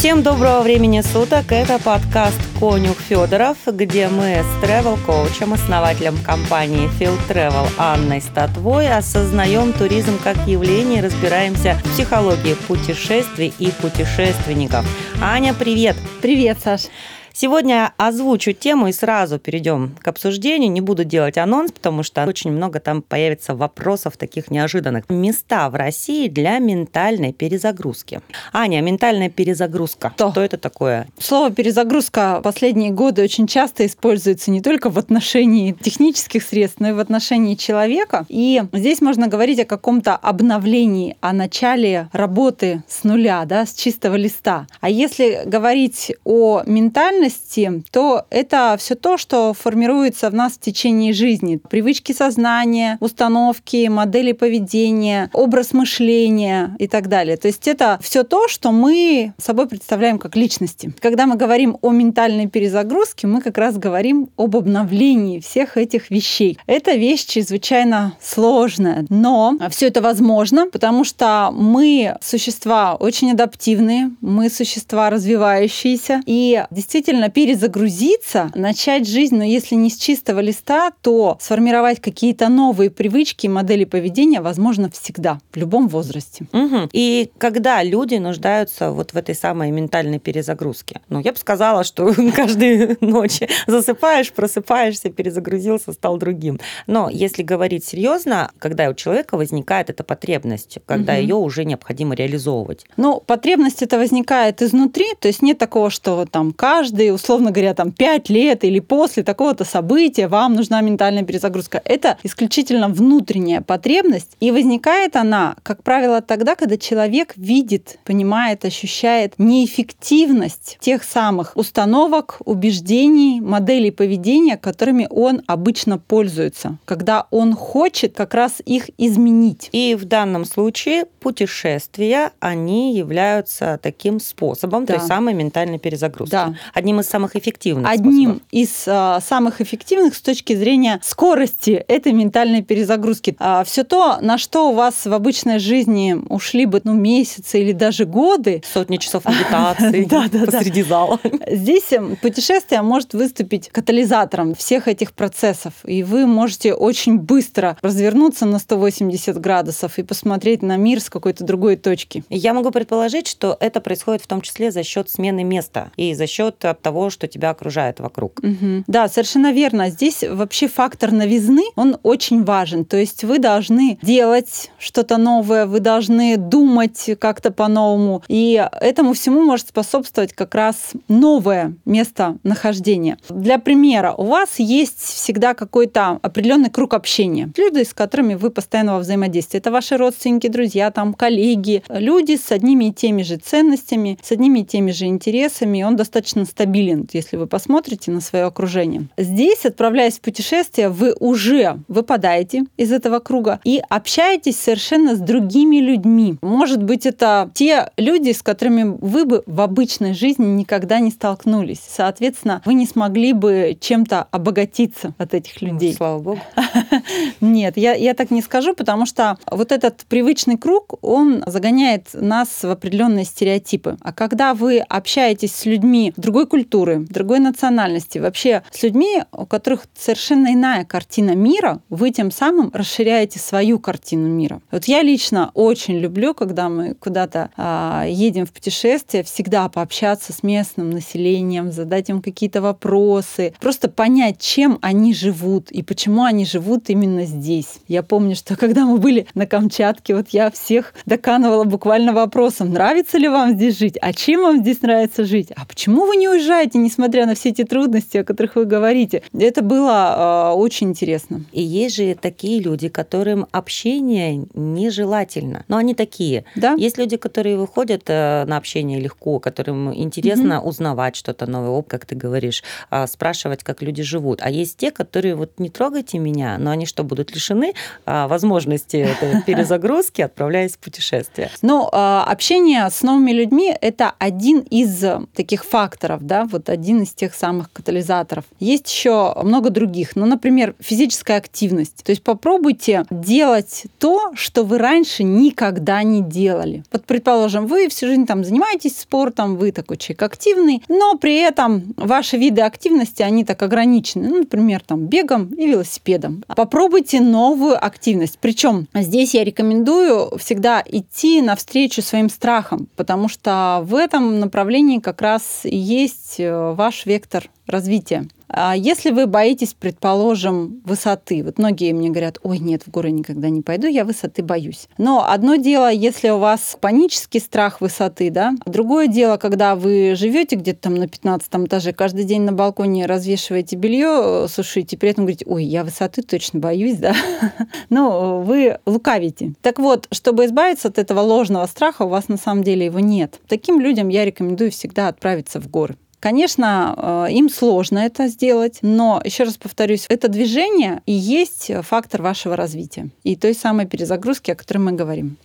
Всем доброго времени суток. Это подкаст «Конюх Федоров», где мы с travel-коучем, основателем компании Field Travel Анной Статвой осознаем туризм как явление и разбираемся в психологии путешествий и путешественников. Аня, привет! Привет, Саш! Сегодня озвучу тему и сразу перейдем к обсуждению. Не буду делать анонс, потому что очень много там появится вопросов таких неожиданных. Места в России для ментальной перезагрузки. Аня, ментальная перезагрузка. Что? Что это такое? Слово перезагрузка последние годы очень часто используется не только в отношении технических средств, но и в отношении человека. И здесь можно говорить о каком-то обновлении, о начале работы с нуля, да, с чистого листа. А если говорить о ментальной ценности, то это все то, что формируется в нас в течение жизни. Привычки сознания, установки, модели поведения, образ мышления и так далее. То есть это все то, что мы собой представляем как личности. Когда мы говорим о ментальной перезагрузке, мы как раз говорим об обновлении всех этих вещей. Это вещь чрезвычайно сложная, но все это возможно, потому что мы существа очень адаптивные, мы существа развивающиеся, и действительно действительно перезагрузиться, начать жизнь, но если не с чистого листа, то сформировать какие-то новые привычки, модели поведения возможно всегда, в любом возрасте. Угу. И когда люди нуждаются вот в этой самой ментальной перезагрузке? Ну, я бы сказала, что каждую ночь засыпаешь, просыпаешься, перезагрузился, стал другим. Но если говорить серьезно, когда у человека возникает эта потребность, когда угу. ее уже необходимо реализовывать? Ну, потребность это возникает изнутри, то есть нет такого, что там каждый каждые, условно говоря, там 5 лет или после такого-то события вам нужна ментальная перезагрузка. Это исключительно внутренняя потребность, и возникает она, как правило, тогда, когда человек видит, понимает, ощущает неэффективность тех самых установок, убеждений, моделей поведения, которыми он обычно пользуется, когда он хочет как раз их изменить. И в данном случае путешествия, они являются таким способом да. той самой ментальной перезагрузки. Да одним из самых эффективных Одним способов. из а, самых эффективных с точки зрения скорости этой ментальной перезагрузки. А, все то, на что у вас в обычной жизни ушли бы ну, месяцы или даже годы. Сотни часов медитации посреди зала. Здесь эм, путешествие может выступить катализатором всех этих процессов. И вы можете очень быстро развернуться на 180 градусов и посмотреть на мир с какой-то другой точки. Я могу предположить, что это происходит в том числе за счет смены места и за счет того, что тебя окружает вокруг. Угу. Да, совершенно верно. Здесь вообще фактор новизны, он очень важен. То есть вы должны делать что-то новое, вы должны думать как-то по-новому. И этому всему может способствовать как раз новое место нахождения. Для примера, у вас есть всегда какой-то определенный круг общения. Люди, с которыми вы постоянно во взаимодействии. Это ваши родственники, друзья, там, коллеги. Люди с одними и теми же ценностями, с одними и теми же интересами. Он достаточно стабилен, если вы посмотрите на свое окружение. Здесь, отправляясь в путешествие, вы уже выпадаете из этого круга и общаетесь совершенно с другими людьми. Может быть, это те люди, с которыми вы бы в обычной жизни никогда не столкнулись. Соответственно, вы не смогли бы чем-то обогатиться от этих людей. Слава богу. Нет, я, я так не скажу, потому что вот этот привычный круг, он загоняет нас в определенные стереотипы. А когда вы общаетесь с людьми другой культуры, другой национальности, вообще с людьми, у которых совершенно иная картина мира, вы тем самым расширяете свою картину мира. Вот я лично очень люблю, когда мы куда-то а, едем в путешествие, всегда пообщаться с местным населением, задать им какие-то вопросы, просто понять, чем они живут и почему они живут именно здесь. Я помню, что когда мы были на Камчатке, вот я всех доканывала буквально вопросом, нравится ли вам здесь жить, а чем вам здесь нравится жить, а почему вы не уезжаете продолжаете, несмотря на все эти трудности, о которых вы говорите. Это было э, очень интересно. И есть же такие люди, которым общение нежелательно. Но они такие. Да? Есть люди, которые выходят э, на общение легко, которым интересно угу. узнавать что-то новое, как ты говоришь, а, спрашивать, как люди живут. А есть те, которые вот не трогайте меня, но они что, будут лишены а, возможности этой перезагрузки, отправляясь в путешествие? Ну, общение с новыми людьми – это один из таких факторов, да, вот один из тех самых катализаторов. Есть еще много других. Ну, например, физическая активность. То есть попробуйте делать то, что вы раньше никогда не делали. Вот, предположим, вы всю жизнь там занимаетесь спортом, вы такой человек активный, но при этом ваши виды активности, они так ограничены. Ну, например, там бегом и велосипедом. Попробуйте новую активность. Причем здесь я рекомендую всегда идти навстречу своим страхам, потому что в этом направлении как раз и есть э, ваш вектор развития. А если вы боитесь, предположим, высоты, вот многие мне говорят, ой, нет, в горы никогда не пойду, я высоты боюсь. Но одно дело, если у вас панический страх высоты, да, другое дело, когда вы живете где-то там на 15 этаже, каждый день на балконе развешиваете белье, сушите, при этом говорите, ой, я высоты точно боюсь, да. Ну, вы лукавите. Так вот, чтобы избавиться от этого ложного страха, у вас на самом деле его нет. Таким людям я рекомендую всегда отправиться в горы. Конечно, э, им сложно это сделать, но, еще раз повторюсь, это движение и есть фактор вашего развития. И той самой перезагрузки, о которой мы говорим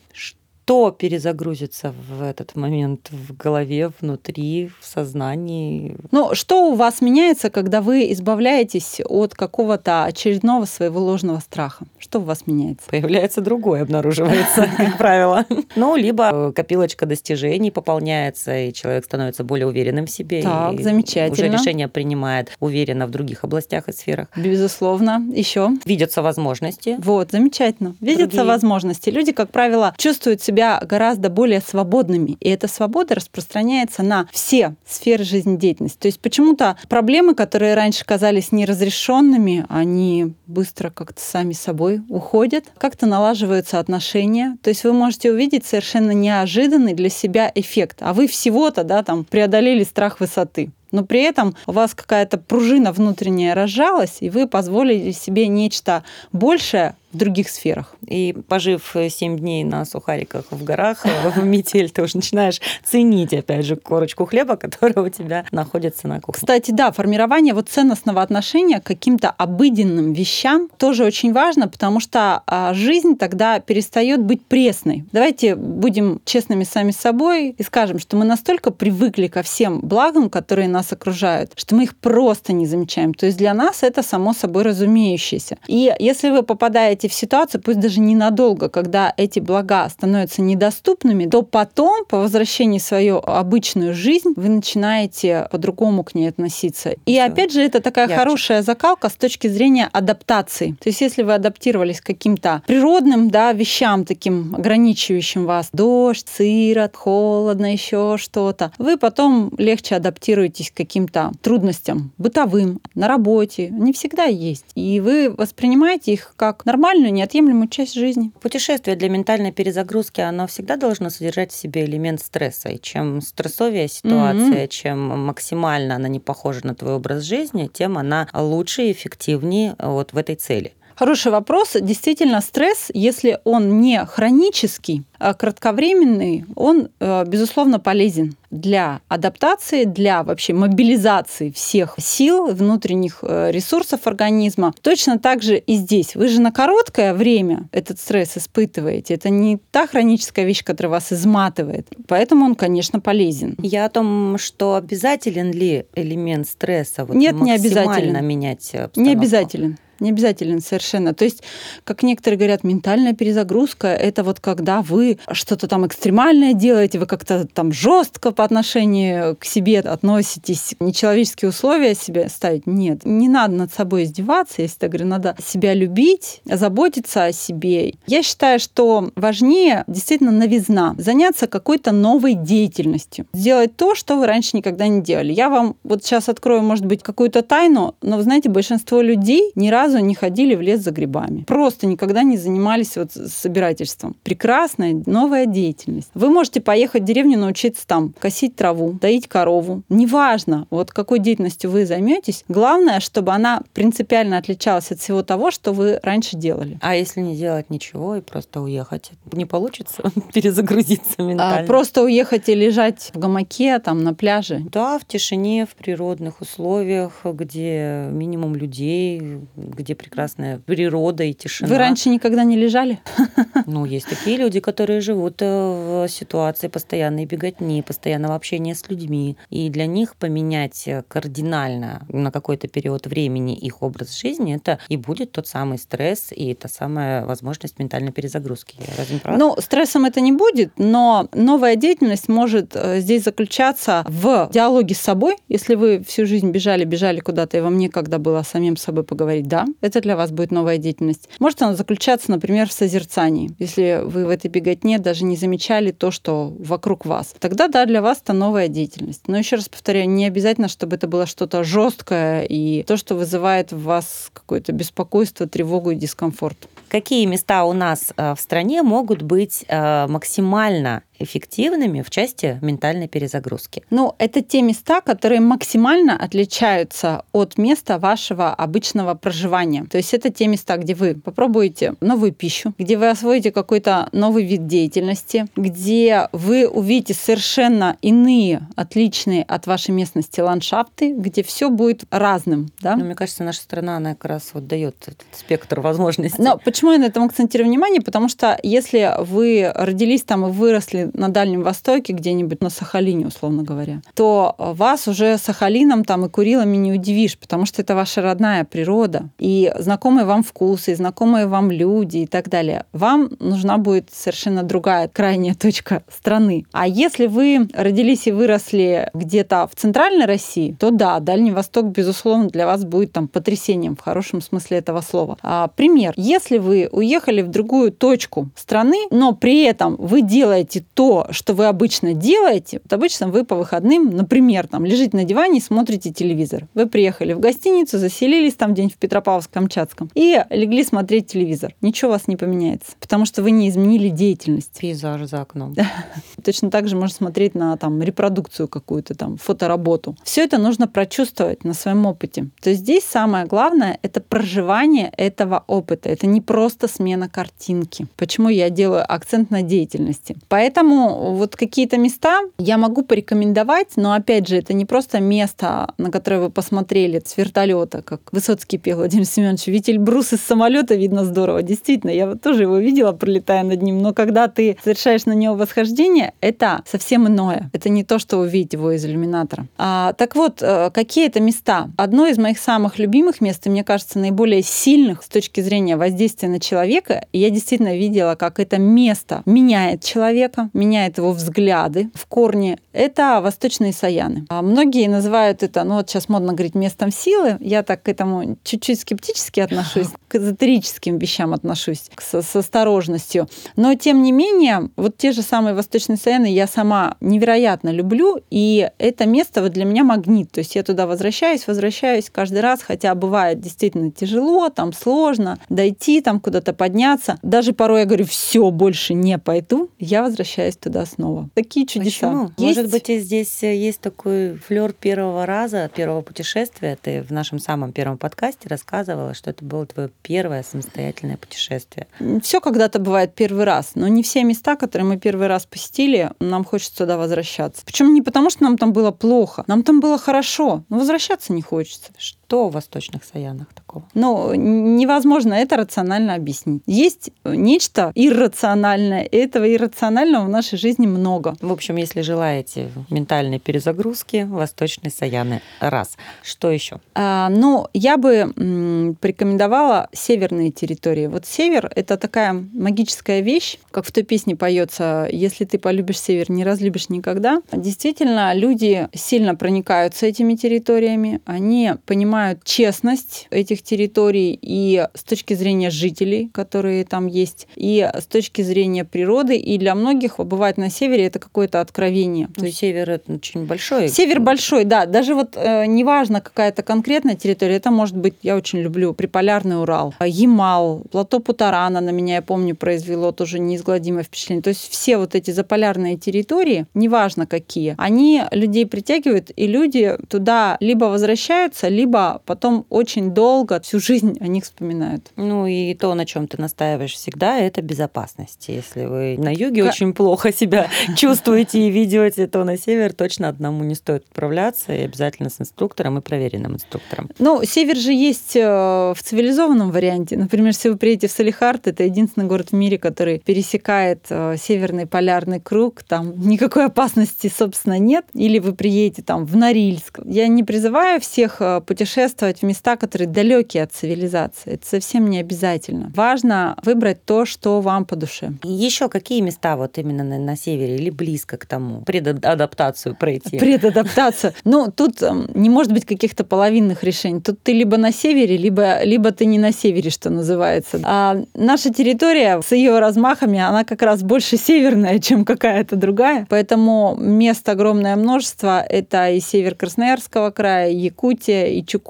перезагрузится в этот момент в голове, внутри, в сознании? Ну, что у вас меняется, когда вы избавляетесь от какого-то очередного своего ложного страха? Что у вас меняется? Появляется другое, обнаруживается, как правило. Ну, либо копилочка достижений пополняется, и человек становится более уверенным в себе. Так, замечательно. Уже решение принимает уверенно в других областях и сферах. Безусловно. Еще? Видятся возможности. Вот, замечательно. Видятся возможности. Люди, как правило, чувствуют себя себя гораздо более свободными. И эта свобода распространяется на все сферы жизнедеятельности. То есть почему-то проблемы, которые раньше казались неразрешенными, они быстро как-то сами собой уходят, как-то налаживаются отношения. То есть вы можете увидеть совершенно неожиданный для себя эффект. А вы всего-то да, там, преодолели страх высоты но при этом у вас какая-то пружина внутренняя разжалась, и вы позволили себе нечто большее в других сферах. И пожив 7 дней на сухариках в горах, в метель, ты уже начинаешь ценить, опять же, корочку хлеба, которая у тебя находится на кухне. Кстати, да, формирование вот ценностного отношения к каким-то обыденным вещам тоже очень важно, потому что а, жизнь тогда перестает быть пресной. Давайте будем честными сами с собой и скажем, что мы настолько привыкли ко всем благам, которые нас окружают, что мы их просто не замечаем. То есть для нас это само собой разумеющееся. И если вы попадаете в ситуацию, пусть даже ненадолго, когда эти блага становятся недоступными, то потом, по возвращении в свою обычную жизнь, вы начинаете по-другому к ней относиться. И Все. опять же, это такая Ярче. хорошая закалка с точки зрения адаптации. То есть, если вы адаптировались к каким-то природным да, вещам, таким ограничивающим вас, дождь, сырость, холодно, еще что-то, вы потом легче адаптируетесь к каким-то трудностям бытовым, на работе. Они всегда есть. И вы воспринимаете их как нормально нормальную, неотъемлемую часть жизни. Путешествие для ментальной перезагрузки, оно всегда должно содержать в себе элемент стресса. И чем стрессовее ситуация, mm-hmm. чем максимально она не похожа на твой образ жизни, тем она лучше и эффективнее вот в этой цели. Хороший вопрос. Действительно, стресс, если он не хронический, а кратковременный, он, э, безусловно, полезен для адаптации, для вообще мобилизации всех сил, внутренних э, ресурсов организма. Точно так же и здесь. Вы же на короткое время этот стресс испытываете. Это не та хроническая вещь, которая вас изматывает. Поэтому он, конечно, полезен. Я о том, что обязателен ли элемент стресса вот Нет, не обязательно менять обстановку. Не обязателен. Не обязательно совершенно. То есть, как некоторые говорят, ментальная перезагрузка – это вот когда вы что-то там экстремальное делаете, вы как-то там жестко по отношению к себе относитесь, нечеловеческие условия себе ставить. Нет, не надо над собой издеваться, если так говорю, надо себя любить, заботиться о себе. Я считаю, что важнее действительно новизна, заняться какой-то новой деятельностью, сделать то, что вы раньше никогда не делали. Я вам вот сейчас открою, может быть, какую-то тайну, но вы знаете, большинство людей ни разу разу не ходили в лес за грибами. Просто никогда не занимались вот собирательством. Прекрасная новая деятельность. Вы можете поехать в деревню, научиться там косить траву, доить корову. Неважно, вот какой деятельностью вы займетесь. Главное, чтобы она принципиально отличалась от всего того, что вы раньше делали. А если не делать ничего и просто уехать, не получится перезагрузиться ментально? А, просто уехать и лежать в гамаке там на пляже? Да, в тишине, в природных условиях, где минимум людей, где прекрасная природа и тишина. Вы раньше никогда не лежали? Ну, есть такие люди, которые живут э, в ситуации постоянной беготни, постоянного общения с людьми. И для них поменять кардинально на какой-то период времени их образ жизни, это и будет тот самый стресс и та самая возможность ментальной перезагрузки. Разве правда? Ну, стрессом это не будет, но новая деятельность может э, здесь заключаться в диалоге с собой. Если вы всю жизнь бежали, бежали куда-то, и вам некогда было самим собой поговорить, да, это для вас будет новая деятельность. Может она заключаться, например, в созерцании. Если вы в этой беготне даже не замечали то, что вокруг вас, тогда, да, для вас это новая деятельность. Но еще раз повторяю, не обязательно, чтобы это было что-то жесткое и то, что вызывает в вас какое-то беспокойство, тревогу и дискомфорт. Какие места у нас э, в стране могут быть э, максимально эффективными в части ментальной перезагрузки? Ну, это те места, которые максимально отличаются от места вашего обычного проживания. То есть это те места, где вы попробуете новую пищу, где вы освоите какой-то новый вид деятельности, где вы увидите совершенно иные, отличные от вашей местности ландшафты, где все будет разным. Да? Ну, мне кажется, наша страна, она как раз вот дает спектр возможностей. Но почему я на этом акцентирую внимание? Потому что если вы родились там и выросли на Дальнем Востоке, где-нибудь на Сахалине, условно говоря, то вас уже Сахалином там и Курилами не удивишь, потому что это ваша родная природа, и знакомые вам вкусы, и знакомые вам люди и так далее. Вам нужна будет совершенно другая крайняя точка страны. А если вы родились и выросли где-то в центральной России, то да, Дальний Восток, безусловно, для вас будет там потрясением в хорошем смысле этого слова. А, пример. Если вы уехали в другую точку страны, но при этом вы делаете то, что вы обычно делаете, вот обычно вы по выходным, например, там лежите на диване и смотрите телевизор. Вы приехали в гостиницу, заселились там день в Петропавловск-Камчатском и легли смотреть телевизор. Ничего у вас не поменяется, потому что вы не изменили деятельность. Пейзаж за окном. Точно так же можно смотреть на там репродукцию какую-то там, фотоработу. Все это нужно прочувствовать на своем опыте. То есть здесь самое главное — это проживание этого опыта. Это не просто смена картинки. Почему я делаю акцент на деятельности? Поэтому вот какие-то места я могу порекомендовать, но опять же, это не просто место, на которое вы посмотрели с вертолета, как Высоцкий пел Владимир Семенович, ведь Эльбрус из самолета видно здорово. Действительно, я тоже его видела, пролетая над ним, но когда ты совершаешь на него восхождение, это совсем иное. Это не то, что увидеть его из иллюминатора. А, так вот, э, какие это места? Одно из моих самых любимых мест, и мне кажется, наиболее сильных с точки зрения воздействия на человека, я действительно видела, как это место меняет человека, меняет его взгляды в корне, это восточные саяны. А многие называют это, ну вот сейчас модно говорить, местом силы. Я так к этому чуть-чуть скептически отношусь, к эзотерическим вещам отношусь с, с осторожностью. Но тем не менее, вот те же самые восточные саяны я сама невероятно люблю, и это место вот для меня магнит. То есть я туда возвращаюсь, возвращаюсь каждый раз, хотя бывает действительно тяжело, там сложно дойти, там куда-то подняться. Даже порой я говорю, все, больше не пойду, я возвращаюсь туда снова. Такие чудеса. Почему? Есть... Может быть, здесь э, есть такой флер первого раза, первого путешествия. Ты в нашем самом первом подкасте рассказывала, что это было твое первое самостоятельное путешествие. Все когда-то бывает первый раз, но не все места, которые мы первый раз посетили, нам хочется туда возвращаться. Причем не потому, что нам там было плохо, нам там было хорошо, но возвращаться не хочется. Что в восточных Саянах такого? Ну, невозможно это рационально объяснить. Есть нечто иррациональное, и этого иррационального в нашей жизни много. В общем, если желаете ментальной перезагрузки, восточные Саяны раз. Что еще? А, ну, я бы м, порекомендовала северные территории. Вот север — это такая магическая вещь, как в той песне поется «Если ты полюбишь север, не разлюбишь никогда». Действительно, люди сильно проникаются этими территориями, они понимают, воспринимают честность этих территорий и с точки зрения жителей, которые там есть, и с точки зрения природы. И для многих побывать на севере это какое-то откровение. Ну, То есть север это очень большой. Север большой, да. Даже вот э, неважно какая-то конкретная территория, это может быть, я очень люблю Приполярный Урал, Ямал, плато Путарана на меня, я помню, произвело тоже неизгладимое впечатление. То есть все вот эти заполярные территории, неважно какие, они людей притягивают, и люди туда либо возвращаются, либо потом очень долго, всю жизнь о них вспоминают. Ну и то, на чем ты настаиваешь всегда, это безопасность. Если вы на юге К... очень плохо себя чувствуете и ведете, то на север точно одному не стоит отправляться, и обязательно с инструктором и проверенным инструктором. Ну, север же есть э, в цивилизованном варианте. Например, если вы приедете в Салихард, это единственный город в мире, который пересекает э, северный полярный круг, там никакой опасности, собственно, нет. Или вы приедете там в Норильск. Я не призываю всех э, путешествовать в места, которые далекие от цивилизации. Это совсем не обязательно. Важно выбрать то, что вам по душе. Еще какие места вот именно на, на севере или близко к тому? Предадаптацию пройти. Предадаптацию. Ну, тут эм, не может быть каких-то половинных решений. Тут ты либо на севере, либо, либо ты не на севере, что называется. А наша территория с ее размахами, она как раз больше северная, чем какая-то другая. Поэтому мест огромное множество. Это и север Красноярского края, Якутия, и Чукотка,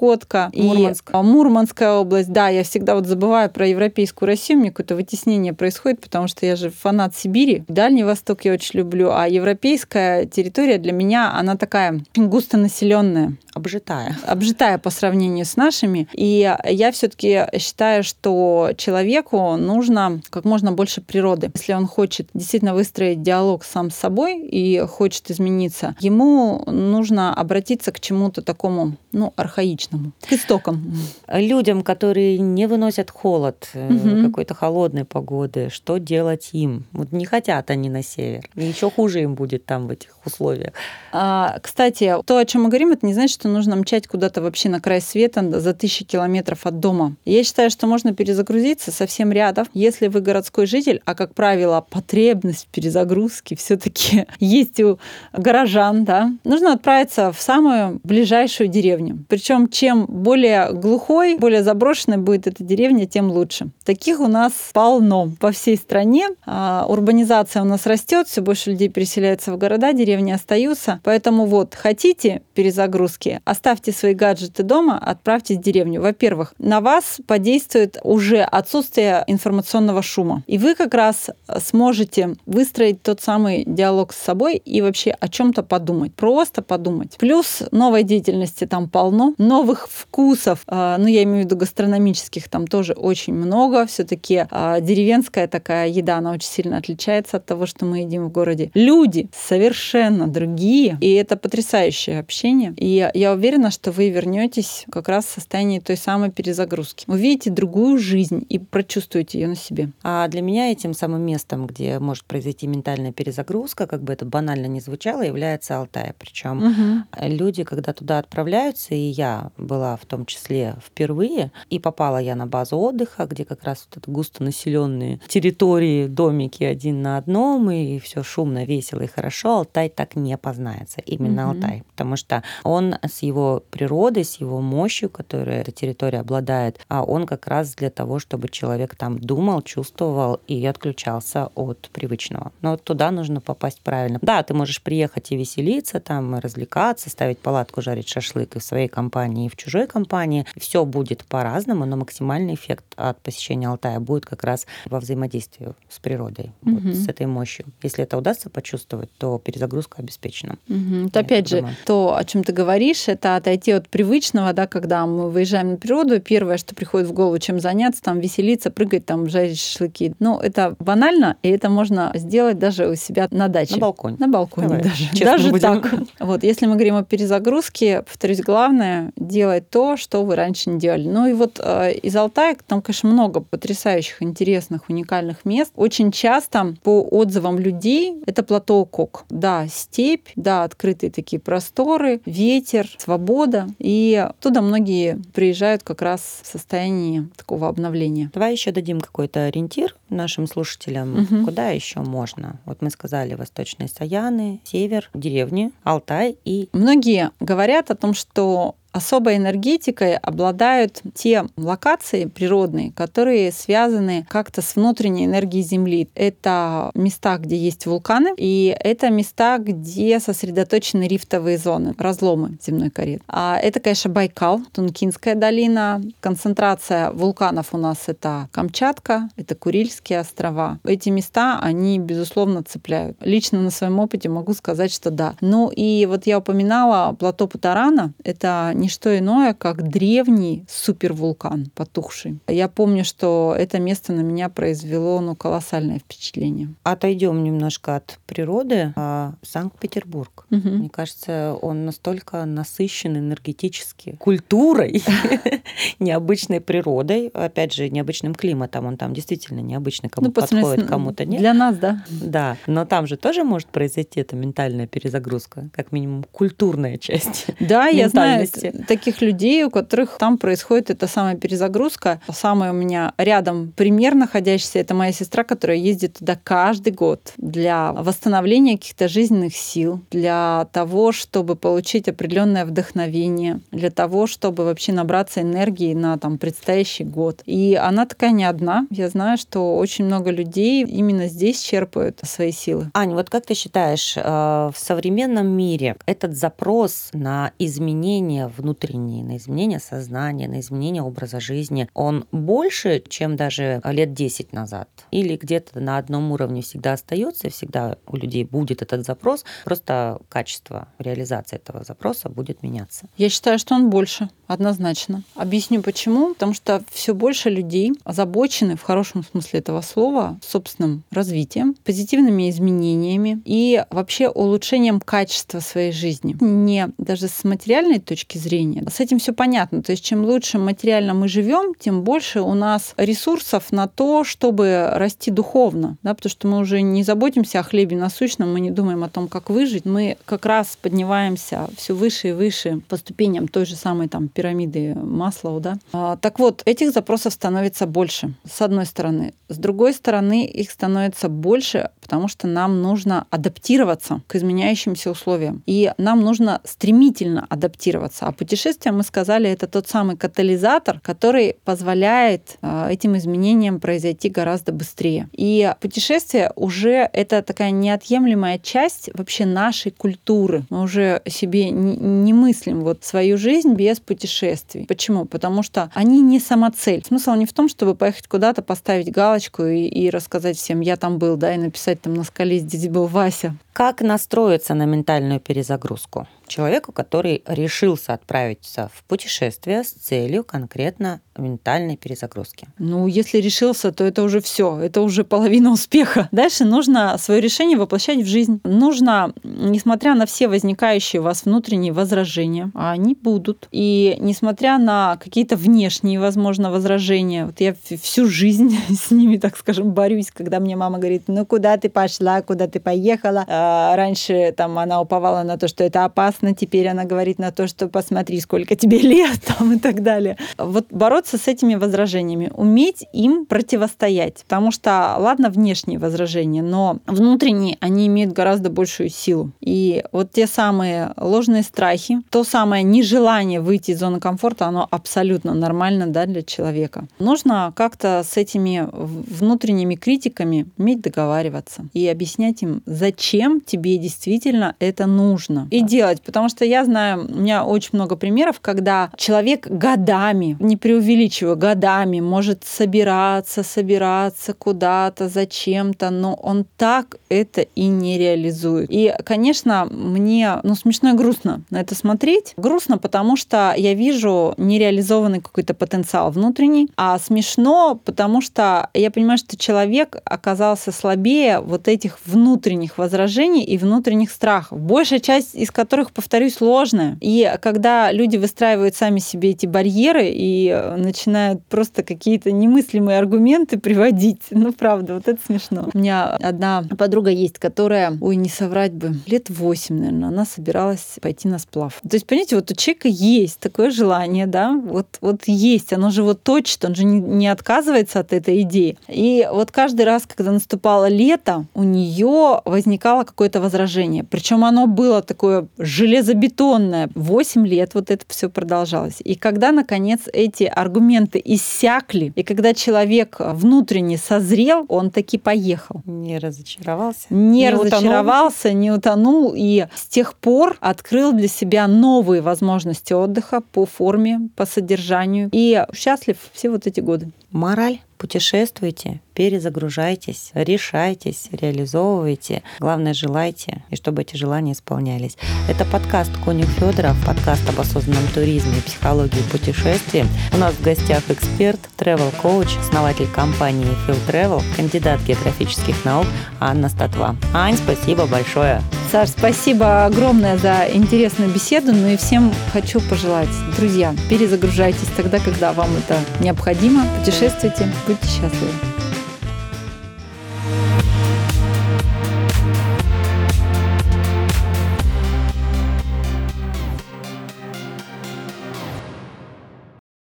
Мурманск. и Мурманская область. Да, я всегда вот забываю про европейскую Россию, мне какое-то вытеснение происходит, потому что я же фанат Сибири. Дальний Восток я очень люблю, а европейская территория для меня, она такая густонаселенная обжитая. Обжитая по сравнению с нашими. И я все-таки считаю, что человеку нужно как можно больше природы. Если он хочет действительно выстроить диалог сам с собой и хочет измениться, ему нужно обратиться к чему-то такому, ну, архаичному, к истокам. Людям, которые не выносят холод, угу. какой-то холодной погоды, что делать им? Вот не хотят они на север. Еще хуже им будет там в этих условиях. А, кстати, то, о чем мы говорим, это не значит, что нужно мчать куда-то вообще на край света за тысячи километров от дома. Я считаю, что можно перезагрузиться совсем рядом, если вы городской житель, а как правило потребность в перезагрузке все-таки есть у горожан, да, нужно отправиться в самую ближайшую деревню. Причем чем более глухой, более заброшенной будет эта деревня, тем лучше. Таких у нас полно по всей стране. А, урбанизация у нас растет, все больше людей переселяются в города, деревни остаются. Поэтому вот хотите перезагрузки, оставьте свои гаджеты дома, отправьтесь в деревню. Во-первых, на вас подействует уже отсутствие информационного шума. И вы как раз сможете выстроить тот самый диалог с собой и вообще о чем-то подумать. Просто подумать. Плюс новой деятельности там полно, новых вкусов, а, ну я имею в виду гастрономических, там тоже очень много. Все-таки а, деревенская такая еда, она очень сильно отличается от того, что мы едим в городе. Люди совершенно другие, и это потрясающее общение. И я уверена, что вы вернетесь как раз в состоянии той самой перезагрузки. Увидите другую жизнь и прочувствуете ее на себе. А для меня этим самым местом, где может произойти ментальная перезагрузка, как бы это банально не звучало, является Алтай. Причем угу. люди, когда туда отправляются, и я была в том числе впервые, и попала я на базу отдыха, где как раз вот это густонаселенные территории, домики один на одном, и все шумно, весело и хорошо, Алтай так не познается. Именно угу. Алтай. Потому что он с его природой, с его мощью, которую эта территория обладает, а он как раз для того, чтобы человек там думал, чувствовал и отключался от привычного. Но туда нужно попасть правильно. Да, ты можешь приехать и веселиться, там, развлекаться, ставить палатку, жарить шашлык и в своей компании, и в чужой компании. Все будет по-разному, но максимальный эффект от посещения Алтая будет как раз во взаимодействии с природой, угу. вот, с этой мощью. Если это удастся почувствовать, то перезагрузка обеспечена. Угу. Вот опять же, думаю. то, о чем ты говоришь, это отойти от привычного, да, когда мы выезжаем на природу, первое, что приходит в голову, чем заняться, там веселиться, прыгать, там жарить шашлыки. Ну, это банально, и это можно сделать даже у себя на даче. На балконе. На балконе Давай, даже. Даже будем. так. Вот, если мы говорим о перезагрузке, повторюсь, главное делать то, что вы раньше не делали. Ну и вот э, из Алтая там, конечно, много потрясающих, интересных, уникальных мест. Очень часто по отзывам людей это плато Кок. Да, степь, да, открытые такие просторы, ветер, свобода. И туда многие приезжают как раз в состоянии такого обновления. Давай еще дадим какой-то ориентир нашим слушателям, угу. куда еще можно. Вот мы сказали восточные Саяны, север, деревни, Алтай и... Многие говорят о том, что особой энергетикой обладают те локации природные, которые связаны как-то с внутренней энергией Земли. Это места, где есть вулканы, и это места, где сосредоточены рифтовые зоны, разломы земной коры. А это, конечно, Байкал, Тункинская долина. Концентрация вулканов у нас это Камчатка, это Курильские острова. Эти места, они, безусловно, цепляют. Лично на своем опыте могу сказать, что да. Ну и вот я упоминала плато Путарана. Это не что иное, как древний супервулкан потухший. Я помню, что это место на меня произвело ну, колоссальное впечатление. Отойдем немножко от природы. А Санкт-Петербург. Угу. Мне кажется, он настолько насыщен энергетически культурой, необычной природой, опять же, необычным климатом. Он там действительно необычный, кому Ну, подходит, кому-то нет. Для нас, да. Да, но там же тоже может произойти эта ментальная перезагрузка, как минимум культурная часть. Да, я знаю. Таких людей, у которых там происходит эта самая перезагрузка. Самый у меня рядом пример находящийся, это моя сестра, которая ездит туда каждый год для восстановления каких-то жизненных сил, для того, чтобы получить определенное вдохновение, для того, чтобы вообще набраться энергии на там, предстоящий год. И она такая не одна. Я знаю, что очень много людей именно здесь черпают свои силы. Ань, вот как ты считаешь, э, в современном мире этот запрос на изменения внутренние, на изменения сознания, на изменения образа жизни, он больше, чем даже лет 10 назад? Или где-то на одном уровне всегда остается, всегда у людей будет этот запрос, просто качество реализации этого запроса будет меняться? Я считаю, что он больше, однозначно. Объясню почему. Потому что все больше людей озабочены, в хорошем смысле этого слова, собственным развитием, позитивными изменениями и вообще улучшением качества своей жизни. Не даже с материальной точки зрения. С этим все понятно. То есть чем лучше материально мы живем, тем больше у нас ресурсов на то, чтобы расти духовно. Да? Потому что мы уже не заботимся о хлебе насущном, мы не думаем о том, как выжить. Мы как раз поднимаемся все выше и выше по ступеням той же самой там пирамиды Маслоу. Да? А, так вот, этих запросов становится больше, с одной стороны. С другой стороны, их становится больше, потому что нам нужно адаптироваться к изменяющимся условиям. И нам нужно стремительно адаптироваться. А путешествие, мы сказали, это тот самый катализатор, который позволяет а, этим изменениям произойти гораздо быстрее. И путешествие уже это такая неотъемлемая часть вообще нашей культуры. Мы уже себе не, мыслим вот свою жизнь без путешествий. Почему? Потому что они не самоцель. Смысл не в том, чтобы поехать куда-то, поставить галочку и, и рассказать всем, я там был, да, и написать там на скале, здесь был Вася. Как настроиться на ментальную перезагрузку? Человеку, который решился отправиться в путешествие с целью конкретно ментальной перезагрузки. Ну, если решился, то это уже все, это уже половина успеха. Дальше нужно свое решение воплощать в жизнь. Нужно, несмотря на все возникающие у вас внутренние возражения, а они будут, и несмотря на какие-то внешние, возможно, возражения, вот я всю жизнь с ними, так скажем, борюсь, когда мне мама говорит, ну куда ты пошла, куда ты поехала. А раньше там она уповала на то, что это опасно, теперь она говорит на то, что посмотри, сколько тебе лет там и так далее. Вот бороться с этими возражениями, уметь им противостоять. Потому что, ладно, внешние возражения, но внутренние, они имеют гораздо большую силу. И вот те самые ложные страхи, то самое нежелание выйти из зоны комфорта, оно абсолютно нормально да, для человека. Нужно как-то с этими внутренними критиками уметь договариваться и объяснять им, зачем тебе действительно это нужно. И делать. Потому что я знаю, у меня очень много примеров, когда человек годами, не преувеличиваю, годами может собираться, собираться куда-то, зачем-то, но он так это и не реализует. И, конечно, мне ну, смешно и грустно на это смотреть. Грустно, потому что я вижу нереализованный какой-то потенциал внутренний, а смешно, потому что я понимаю, что человек оказался слабее вот этих внутренних возражений и внутренних страхов, большая часть из которых, повторюсь, сложная. И когда люди выстраивают сами себе эти барьеры и э, начинают просто какие-то немыслимые аргументы приводить, ну правда, вот это смешно. У меня одна подруга есть, которая, ой, не соврать бы, лет 8, наверное, она собиралась пойти на сплав. То есть, понимаете, вот у человека есть такое желание, да, вот, вот есть, оно же вот точит, он же не, не отказывается от этой идеи. И вот каждый раз, когда наступало лето, у нее возникало какое-то возражение. Причем оно было такое железобетонная. Восемь лет вот это все продолжалось. И когда, наконец, эти аргументы иссякли, и когда человек внутренне созрел, он таки поехал. Не разочаровался? Не, не разочаровался, утонул. не утонул, и с тех пор открыл для себя новые возможности отдыха по форме, по содержанию. И счастлив все вот эти годы. Мораль Путешествуйте, перезагружайтесь, решайтесь, реализовывайте. Главное, желайте, и чтобы эти желания исполнялись. Это подкаст Конюх Федоров, подкаст об осознанном туризме психологии путешествий. У нас в гостях эксперт, travel коуч основатель компании Phil Travel, кандидат географических наук Анна Статва. Ань, спасибо большое. Саш, спасибо огромное за интересную беседу. Ну и всем хочу пожелать, друзья, перезагружайтесь тогда, когда вам это необходимо. Путешествуйте, Будьте счастливы.